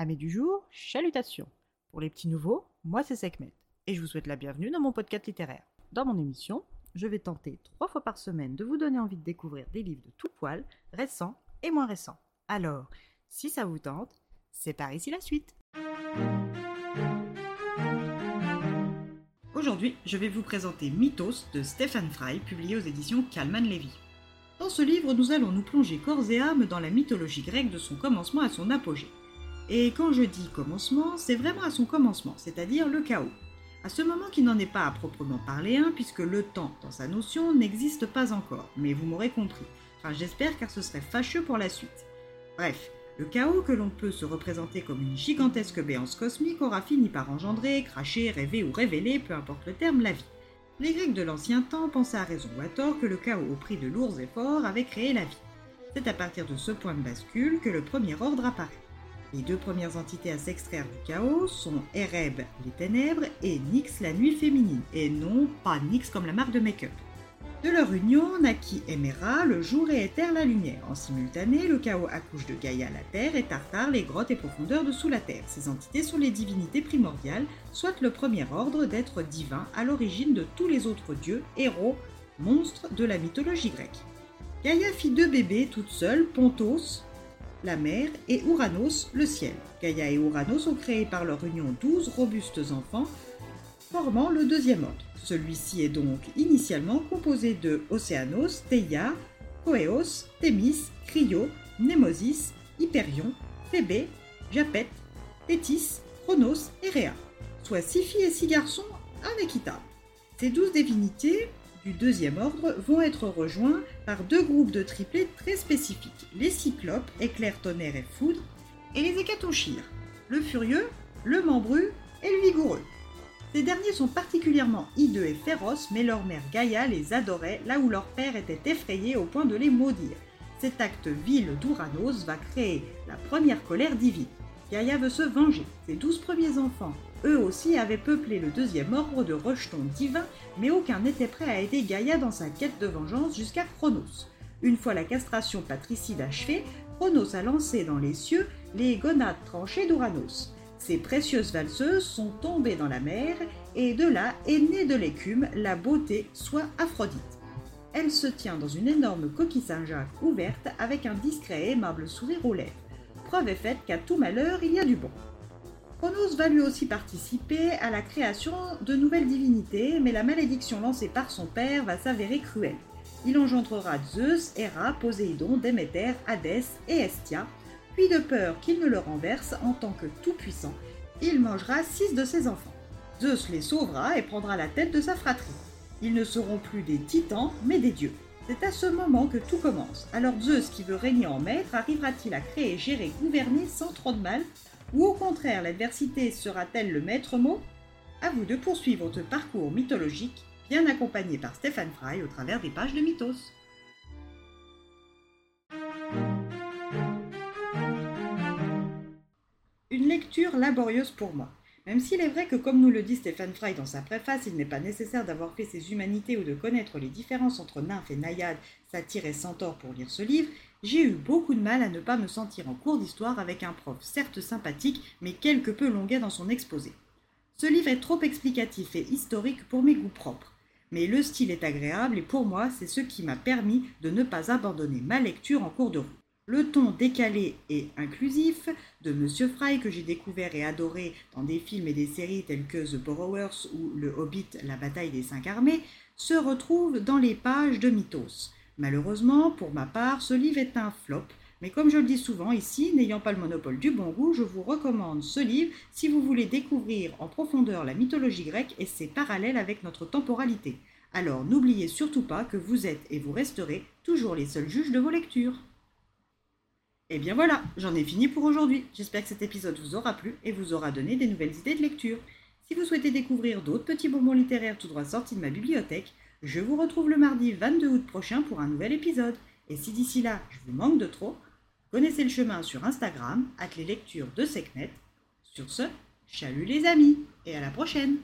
Amis du jour, chalutations. Pour les petits nouveaux, moi c'est Sekhmet et je vous souhaite la bienvenue dans mon podcast littéraire. Dans mon émission, je vais tenter trois fois par semaine de vous donner envie de découvrir des livres de tout poil, récents et moins récents. Alors, si ça vous tente, c'est par ici la suite. Aujourd'hui, je vais vous présenter Mythos de Stephen Fry, publié aux éditions Kalman Levy. Dans ce livre, nous allons nous plonger corps et âme dans la mythologie grecque de son commencement à son apogée. Et quand je dis commencement, c'est vraiment à son commencement, c'est-à-dire le chaos. À ce moment qui n'en est pas à proprement parler un, puisque le temps, dans sa notion, n'existe pas encore, mais vous m'aurez compris. Enfin, j'espère car ce serait fâcheux pour la suite. Bref, le chaos que l'on peut se représenter comme une gigantesque béance cosmique aura fini par engendrer, cracher, rêver ou révéler, peu importe le terme, la vie. Les Grecs de l'ancien temps pensaient à raison ou à tort que le chaos au prix de lourds efforts avait créé la vie. C'est à partir de ce point de bascule que le premier ordre apparaît. Les deux premières entités à s'extraire du chaos sont Ereb, les ténèbres, et Nyx, la nuit féminine, et non pas Nyx comme la marque de make-up. De leur union naquit Emera, le jour et Éther, la lumière. En simultané, le chaos accouche de Gaïa, la terre, et Tartare, les grottes et profondeurs dessous la terre. Ces entités sont les divinités primordiales, soit le premier ordre d'êtres divins à l'origine de tous les autres dieux, héros, monstres de la mythologie grecque. Gaïa fit deux bébés toute seule, Pontos, la mer, et Ouranos, le ciel. Gaïa et Ouranos ont créé par leur union douze robustes enfants, formant le deuxième ordre. Celui-ci est donc initialement composé de Océanos, Theia, Coeos, Thémis, Cryo, Némosis, Hyperion, Thébé, Japet, Thétis, Chronos et Rhea, soit six filles et six garçons inéquitables. Ces douze divinités du deuxième ordre vont être rejoints par deux groupes de triplés très spécifiques, les cyclopes, éclair, tonnerre et foudre, et les hécatonchyres, le furieux, le membru et le vigoureux. Ces derniers sont particulièrement hideux et féroces, mais leur mère Gaïa les adorait là où leur père était effrayé au point de les maudire. Cet acte vil d'Ouranos va créer la première colère divine. Gaïa veut se venger. Ses douze premiers enfants, eux aussi, avaient peuplé le deuxième ordre de rejetons divins, mais aucun n'était prêt à aider Gaïa dans sa quête de vengeance jusqu'à Chronos. Une fois la castration patricide achevée, Chronos a lancé dans les cieux les gonades tranchées d'Ouranos. Ces précieuses valseuses sont tombées dans la mer et de là est née de l'écume la beauté, soit Aphrodite. Elle se tient dans une énorme coquille Saint-Jacques ouverte avec un discret et aimable sourire aux lèvres. Preuve est faite qu'à tout malheur il y a du bon. Chronos va lui aussi participer à la création de nouvelles divinités, mais la malédiction lancée par son père va s'avérer cruelle. Il engendrera Zeus, Héra, Poséidon, Déméter, Hadès et Hestia, puis de peur qu'il ne le renverse en tant que tout-puissant, il mangera six de ses enfants. Zeus les sauvera et prendra la tête de sa fratrie. Ils ne seront plus des titans, mais des dieux. C'est à ce moment que tout commence. Alors Zeus, qui veut régner en maître, arrivera-t-il à créer, gérer, gouverner sans trop de mal? Ou au contraire, l'adversité sera-t-elle le maître mot? À vous de poursuivre votre parcours mythologique, bien accompagné par Stephen Fry au travers des pages de Mythos. Une lecture laborieuse pour moi. Même s'il est vrai que, comme nous le dit Stephen Fry dans sa préface, il n'est pas nécessaire d'avoir fait ses humanités ou de connaître les différences entre nymphes et naïades, satyres et centaures pour lire ce livre, j'ai eu beaucoup de mal à ne pas me sentir en cours d'histoire avec un prof certes sympathique, mais quelque peu longuet dans son exposé. Ce livre est trop explicatif et historique pour mes goûts propres. Mais le style est agréable et pour moi, c'est ce qui m'a permis de ne pas abandonner ma lecture en cours de route. Le ton décalé et inclusif de Monsieur Fry que j'ai découvert et adoré dans des films et des séries telles que The Borrowers ou Le Hobbit, la bataille des cinq armées, se retrouve dans les pages de Mythos. Malheureusement, pour ma part, ce livre est un flop, mais comme je le dis souvent ici, n'ayant pas le monopole du bon goût, je vous recommande ce livre si vous voulez découvrir en profondeur la mythologie grecque et ses parallèles avec notre temporalité. Alors n'oubliez surtout pas que vous êtes et vous resterez toujours les seuls juges de vos lectures. Et eh bien voilà, j'en ai fini pour aujourd'hui. J'espère que cet épisode vous aura plu et vous aura donné des nouvelles idées de lecture. Si vous souhaitez découvrir d'autres petits bonbons littéraires tout droit sortis de ma bibliothèque, je vous retrouve le mardi 22 août prochain pour un nouvel épisode. Et si d'ici là, je vous manque de trop, connaissez le chemin sur Instagram, avec lectures de Sekhmet. Sur ce, chalut les amis, et à la prochaine